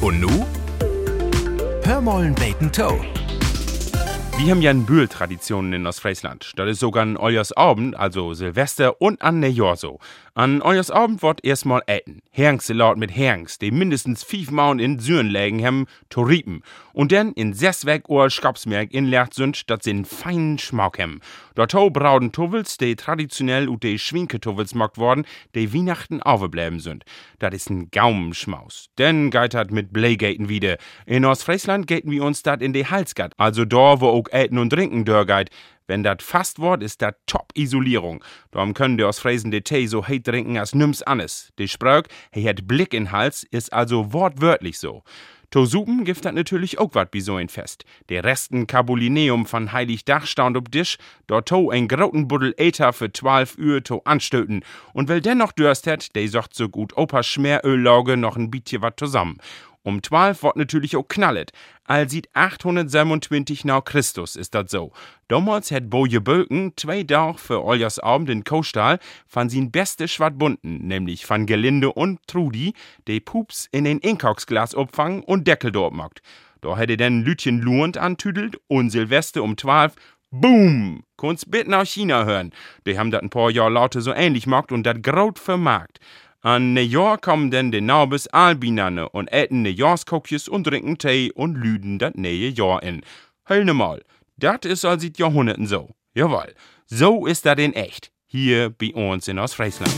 Und nu? Hör mollen beten Toe. Wir haben ja eine Bühl-Tradition in Ostfriesland. Das ist sogar an Abend, also Silvester und an Neujahr so. An Abend wird erstmal eten. Herngssalat mit Herings, die mindestens fünf Mauern in Süren legen haben, to riepen. Und dann in sechs Weg Uhr Skapsmerk inlegt sind, dat sie einen feinen Schmack haben. Dort brauden Tuvels, die traditionell ut die Schwinketuvels gemacht worden, die Weihnachten aufgebleiben sind. Das ist ein Gaumenschmaus. Denn geht dat mit Bleigaten wieder. In Ostfriesland gaten wir uns dat in die Halsgat, also da, wo auch Eten und Trinken dörgeit. Wenn dat fast wort, ist dat Top-Isolierung. Darum können die aus Fräsen de Tee so heit trinken als nüms annes. Die Spröck, he hat Blick in Hals, ist also wortwörtlich so. To Supen gibt dat natürlich auch wat bi so ein Fest. De Resten Cabulineum von Heiligdach stand ob Tisch, dort to ein groten Buddel Äther für 12 Uhr to anstöten. Und weil dennoch Durst hat, de socht so gut Opa Schmeröllauge noch ein bisschen wat zusammen. Um 12 wird natürlich auch knallet. All sieht 827 nach Christus ist das so. Damals hat Boje Bölken zwei Tage für Oljas Abend in Kostal von sin beste Schwartbunten, nämlich von Gelinde und Trudi, de Pups in den Inkoksglas opfangen und Deckel dort macht. Da hätte denn Lütchen Luhend antüdelt und Silvester um 12 Boom! Kunst bitten aus China hören. Die haben dat ein paar Jahre lauter so ähnlich gemacht und dat graut vermarkt. An Neujahr kommen denn die Nabes Albinane und äten Neujahrskokjes und trinken Tee und lüden das neue Jahr in. Hör ne mal, dat is al seit Jahrhunderten so. Jawohl, so ist dat in echt. Hier bei uns in Ostfriesland.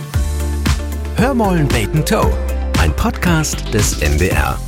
Hör mollen beten Toe. Ein Podcast des NDR.